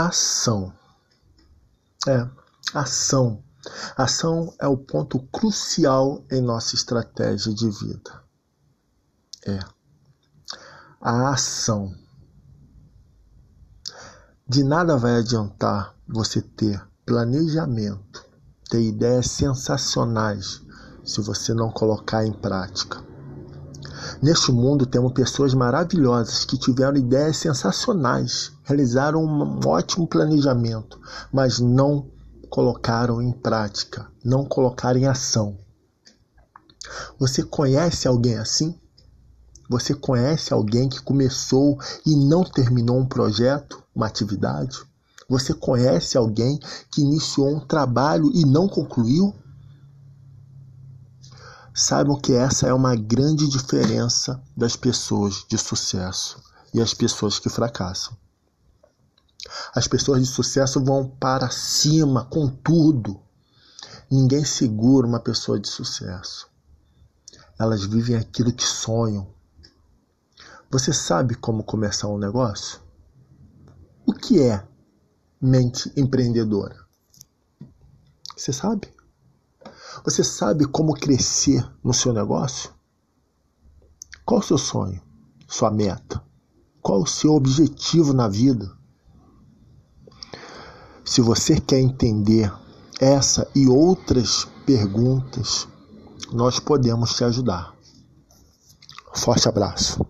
ação. É, ação. Ação é o ponto crucial em nossa estratégia de vida. É a ação. De nada vai adiantar você ter planejamento, ter ideias sensacionais se você não colocar em prática. Neste mundo temos pessoas maravilhosas que tiveram ideias sensacionais, realizaram um ótimo planejamento, mas não colocaram em prática, não colocaram em ação. Você conhece alguém assim? Você conhece alguém que começou e não terminou um projeto, uma atividade? Você conhece alguém que iniciou um trabalho e não concluiu? Saibam que essa é uma grande diferença das pessoas de sucesso e as pessoas que fracassam. As pessoas de sucesso vão para cima com tudo. Ninguém segura uma pessoa de sucesso. Elas vivem aquilo que sonham. Você sabe como começar um negócio? O que é mente empreendedora? Você sabe? Você sabe como crescer no seu negócio? Qual o seu sonho? Sua meta? Qual o seu objetivo na vida? Se você quer entender essa e outras perguntas, nós podemos te ajudar. Forte abraço.